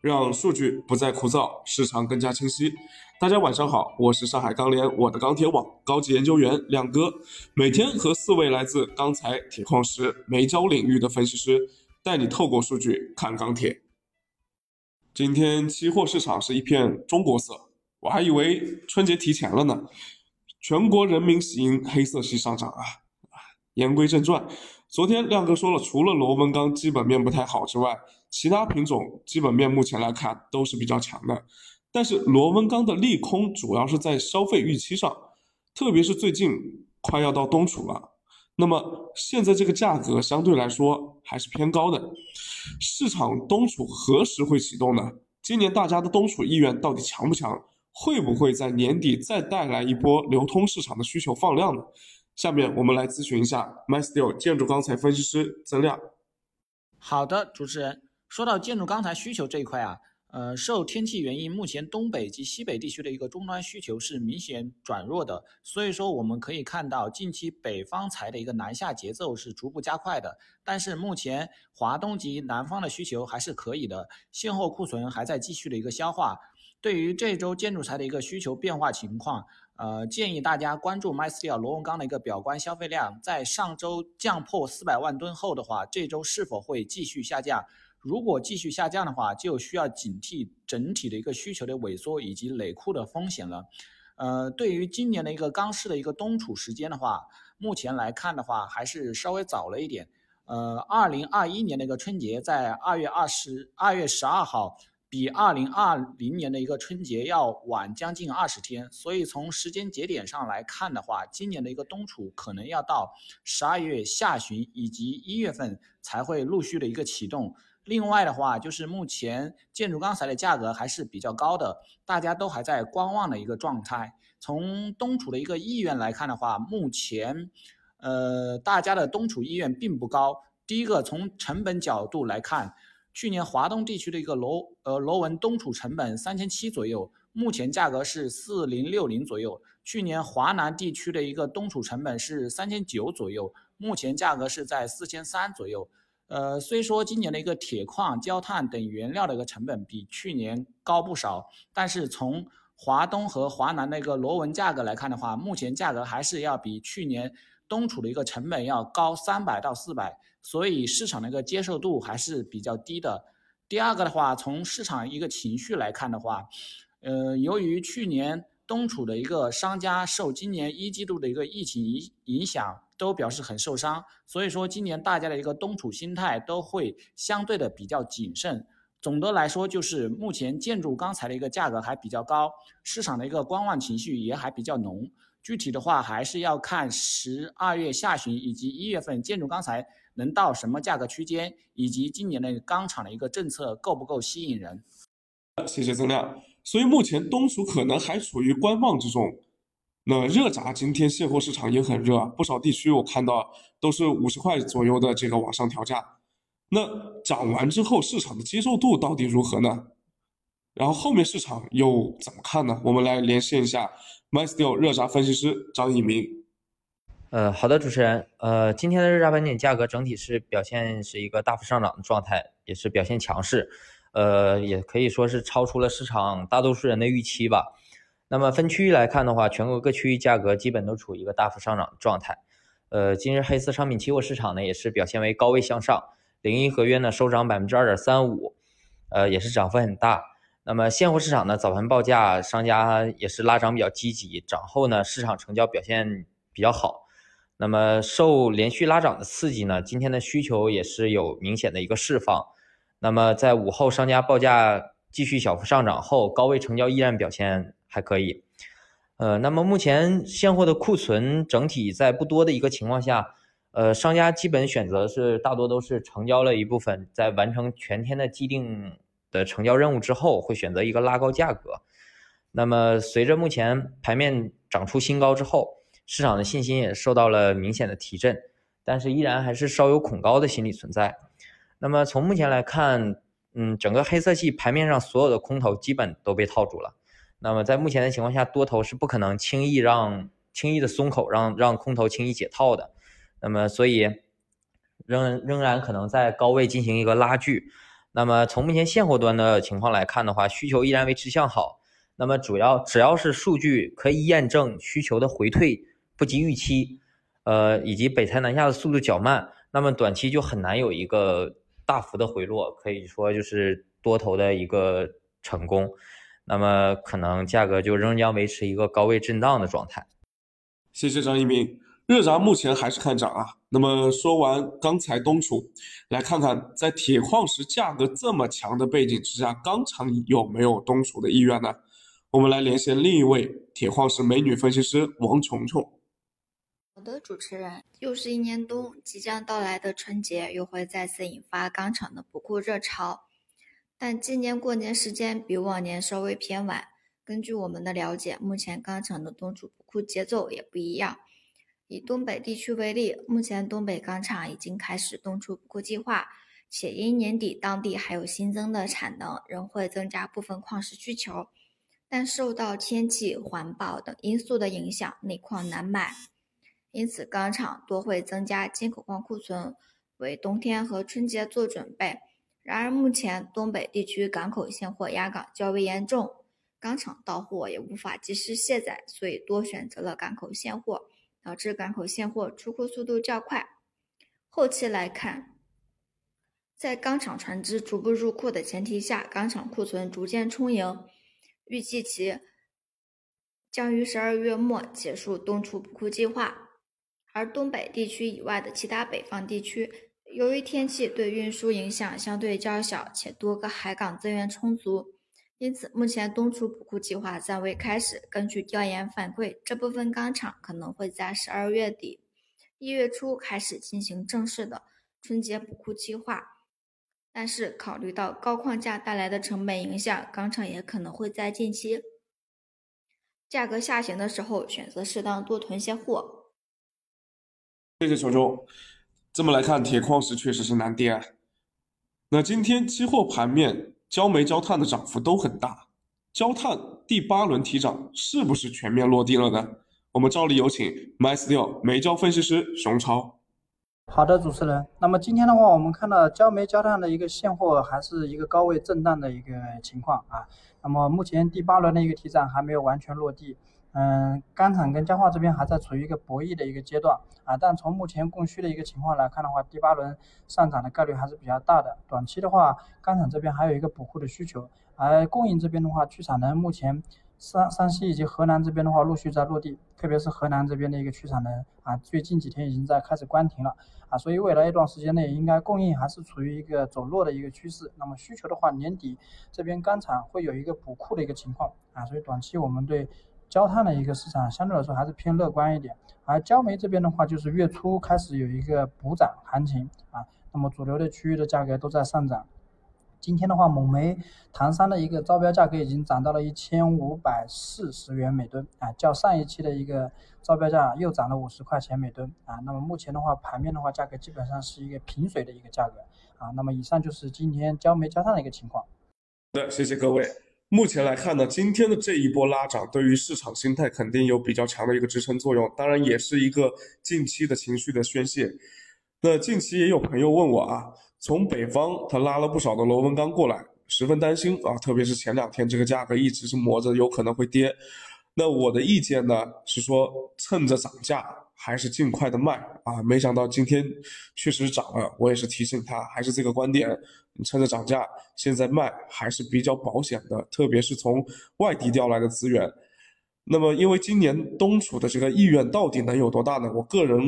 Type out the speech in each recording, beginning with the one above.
让数据不再枯燥，市场更加清晰。大家晚上好，我是上海钢联我的钢铁网高级研究员亮哥，每天和四位来自钢材、铁矿石、煤焦领域的分析师，带你透过数据看钢铁。今天期货市场是一片中国色，我还以为春节提前了呢。全国人民喜迎黑色系上涨啊！言归正传，昨天亮哥说了，除了螺纹钢基本面不太好之外，其他品种基本面目前来看都是比较强的。但是螺纹钢的利空主要是在消费预期上，特别是最近快要到冬储了，那么现在这个价格相对来说还是偏高的。市场冬储何时会启动呢？今年大家的冬储意愿到底强不强？会不会在年底再带来一波流通市场的需求放量呢？下面我们来咨询一下 MySteel 建筑钢材分析师曾亮。好的，主持人，说到建筑钢材需求这一块啊，呃，受天气原因，目前东北及西北地区的一个终端需求是明显转弱的，所以说我们可以看到近期北方材的一个南下节奏是逐步加快的，但是目前华东及南方的需求还是可以的，现货库存还在继续的一个消化。对于这周建筑材的一个需求变化情况，呃，建议大家关注 MySteel 螺纹钢的一个表观消费量，在上周降破四百万吨后的话，这周是否会继续下降？如果继续下降的话，就需要警惕整体的一个需求的萎缩以及累库的风险了。呃，对于今年的一个钢市的一个冬储时间的话，目前来看的话，还是稍微早了一点。呃，二零二一年的一个春节在二月二十二月十二号。比二零二零年的一个春节要晚将近二十天，所以从时间节点上来看的话，今年的一个冬储可能要到十二月下旬以及一月份才会陆续的一个启动。另外的话，就是目前建筑钢材的价格还是比较高的，大家都还在观望的一个状态。从冬储的一个意愿来看的话，目前，呃，大家的冬储意愿并不高。第一个，从成本角度来看。去年华东地区的一个螺呃螺纹冬储成本三千七左右，目前价格是四零六零左右。去年华南地区的一个冬储成本是三千九左右，目前价格是在四千三左右。呃，虽说今年的一个铁矿、焦炭等原料的一个成本比去年高不少，但是从华东和华南的一个螺纹价格来看的话，目前价格还是要比去年冬储的一个成本要高三百到四百。所以市场的一个接受度还是比较低的。第二个的话，从市场一个情绪来看的话，呃，由于去年冬储的一个商家受今年一季度的一个疫情影影响，都表示很受伤，所以说今年大家的一个冬储心态都会相对的比较谨慎。总的来说，就是目前建筑钢材的一个价格还比较高，市场的一个观望情绪也还比较浓。具体的话，还是要看十二月下旬以及一月份建筑钢材。能到什么价格区间，以及今年的钢厂的一个政策够不够吸引人？谢谢曾亮。所以目前冬储可能还处于观望之中。那热轧今天现货市场也很热，不少地区我看到都是五十块左右的这个往上调价。那涨完之后市场的接受度到底如何呢？然后后面市场又怎么看呢？我们来连线一下 MySteel 热轧分析师张一鸣。呃，好的，主持人，呃，今天的热轧板点价格整体是表现是一个大幅上涨的状态，也是表现强势，呃，也可以说是超出了市场大多数人的预期吧。那么分区域来看的话，全国各区域价格基本都处于一个大幅上涨的状态。呃，今日黑色商品期货市场呢，也是表现为高位向上，零一合约呢收涨百分之二点三五，呃，也是涨幅很大。那么现货市场呢，早盘报价商家也是拉涨比较积极，涨后呢市场成交表现比较好。那么受连续拉涨的刺激呢，今天的需求也是有明显的一个释放。那么在午后商家报价继续小幅上涨后，高位成交依然表现还可以。呃，那么目前现货的库存整体在不多的一个情况下，呃，商家基本选择是大多都是成交了一部分，在完成全天的既定的成交任务之后，会选择一个拉高价格。那么随着目前盘面涨出新高之后，市场的信心也受到了明显的提振，但是依然还是稍有恐高的心理存在。那么从目前来看，嗯，整个黑色系盘面上所有的空头基本都被套住了。那么在目前的情况下，多头是不可能轻易让轻易的松口，让让空头轻易解套的。那么所以仍仍然可能在高位进行一个拉锯。那么从目前现货端的情况来看的话，需求依然维持向好。那么主要只要是数据可以验证需求的回退不及预期，呃，以及北财南下的速度较慢，那么短期就很难有一个大幅的回落，可以说就是多头的一个成功。那么可能价格就仍将维持一个高位震荡的状态。谢谢张一鸣。热轧目前还是看涨啊。那么说完钢材、东储，来看看在铁矿石价格这么强的背景之下，钢厂有没有东储的意愿呢？我们来连线另一位铁矿石美女分析师王琼琼。好的，主持人，又是一年冬，即将到来的春节又会再次引发钢厂的补库热潮，但今年过年时间比往年稍微偏晚。根据我们的了解，目前钢厂的冬储补库节奏也不一样。以东北地区为例，目前东北钢厂已经开始东储补库计划，且因年底当地还有新增的产能，仍会增加部分矿石需求。但受到天气、环保等因素的影响，内矿难买，因此钢厂多会增加进口矿库存，为冬天和春节做准备。然而，目前东北地区港口现货压港较为严重，钢厂到货也无法及时卸载，所以多选择了港口现货。导致港口现货出库速度较快。后期来看，在钢厂船只逐步入库的前提下，钢厂库存逐渐充盈，预计其将于十二月末结束东储补库计划。而东北地区以外的其他北方地区，由于天气对运输影响相对较小，且多个海港资源充足。因此，目前东储补库计划暂未开始。根据调研反馈，这部分钢厂可能会在十二月底、一月初开始进行正式的春节补库计划。但是，考虑到高矿价带来的成本影响，钢厂也可能会在近期价格下行的时候选择适当多囤些货。谢谢球球。这么来看，铁矿石确实是难跌。那今天期货盘面。焦煤、焦炭的涨幅都很大，焦炭第八轮提涨是不是全面落地了呢？我们照例有请 MySteel 煤焦分析师熊超。好的，主持人。那么今天的话，我们看到焦煤、焦炭的一个现货还是一个高位震荡的一个情况啊。那么目前第八轮的一个提涨还没有完全落地。嗯，钢厂跟焦化这边还在处于一个博弈的一个阶段啊，但从目前供需的一个情况来看的话，第八轮上涨的概率还是比较大的。短期的话，钢厂这边还有一个补库的需求，而供应这边的话，去产能目前山山西以及河南这边的话陆续在落地，特别是河南这边的一个去产能啊，最近几天已经在开始关停了啊，所以未来一段时间内应该供应还是处于一个走弱的一个趋势。那么需求的话，年底这边钢厂会有一个补库的一个情况啊，所以短期我们对。焦炭的一个市场相对来说还是偏乐观一点，而焦煤这边的话，就是月初开始有一个补涨行情啊，那么主流的区域的价格都在上涨。今天的话，蒙煤唐山的一个招标价格已经涨到了一千五百四十元每吨啊，较上一期的一个招标价又涨了五十块钱每吨啊。那么目前的话，盘面的话，价格基本上是一个平水的一个价格啊。那么以上就是今天焦煤焦炭的一个情况。好的，谢谢各位。目前来看呢，今天的这一波拉涨对于市场心态肯定有比较强的一个支撑作用，当然也是一个近期的情绪的宣泄。那近期也有朋友问我啊，从北方他拉了不少的螺纹钢过来，十分担心啊，特别是前两天这个价格一直是磨着，有可能会跌。那我的意见呢是说，趁着涨价。还是尽快的卖啊！没想到今天确实涨了，我也是提醒他，还是这个观点，你趁着涨价现在卖还是比较保险的，特别是从外地调来的资源。那么，因为今年东储的这个意愿到底能有多大呢？我个人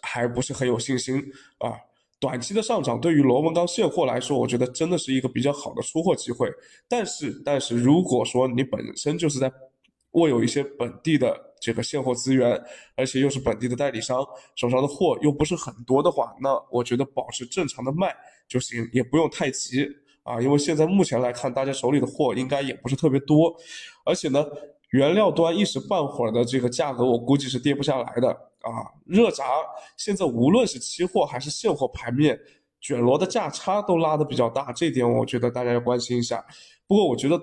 还不是很有信心啊。短期的上涨对于螺纹钢现货来说，我觉得真的是一个比较好的出货机会。但是，但是如果说你本身就是在握有一些本地的这个现货资源，而且又是本地的代理商手上的货又不是很多的话，那我觉得保持正常的卖就行，也不用太急啊。因为现在目前来看，大家手里的货应该也不是特别多，而且呢，原料端一时半会儿的这个价格，我估计是跌不下来的啊。热轧现在无论是期货还是现货盘面，卷螺的价差都拉的比较大，这点我觉得大家要关心一下。不过我觉得。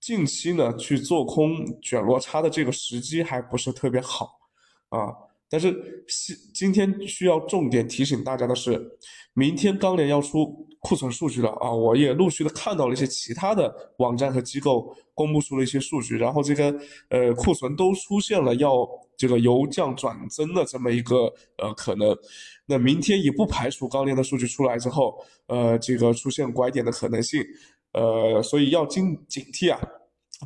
近期呢，去做空卷落差的这个时机还不是特别好啊。但是今今天需要重点提醒大家的是，明天钢联要出库存数据了啊，我也陆续的看到了一些其他的网站和机构公布出了一些数据，然后这个呃库存都出现了要这个由降转增的这么一个呃可能。那明天也不排除钢链的数据出来之后，呃这个出现拐点的可能性，呃所以要警警惕啊。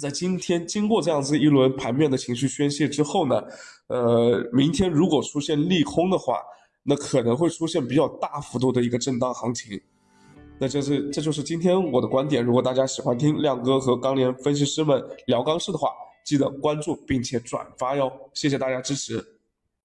在今天经过这样子一轮盘面的情绪宣泄之后呢，呃明天如果出现利空的话。那可能会出现比较大幅度的一个震荡行情，那这是这就是今天我的观点。如果大家喜欢听亮哥和钢联分析师们聊钢市的话，记得关注并且转发哟，谢谢大家支持。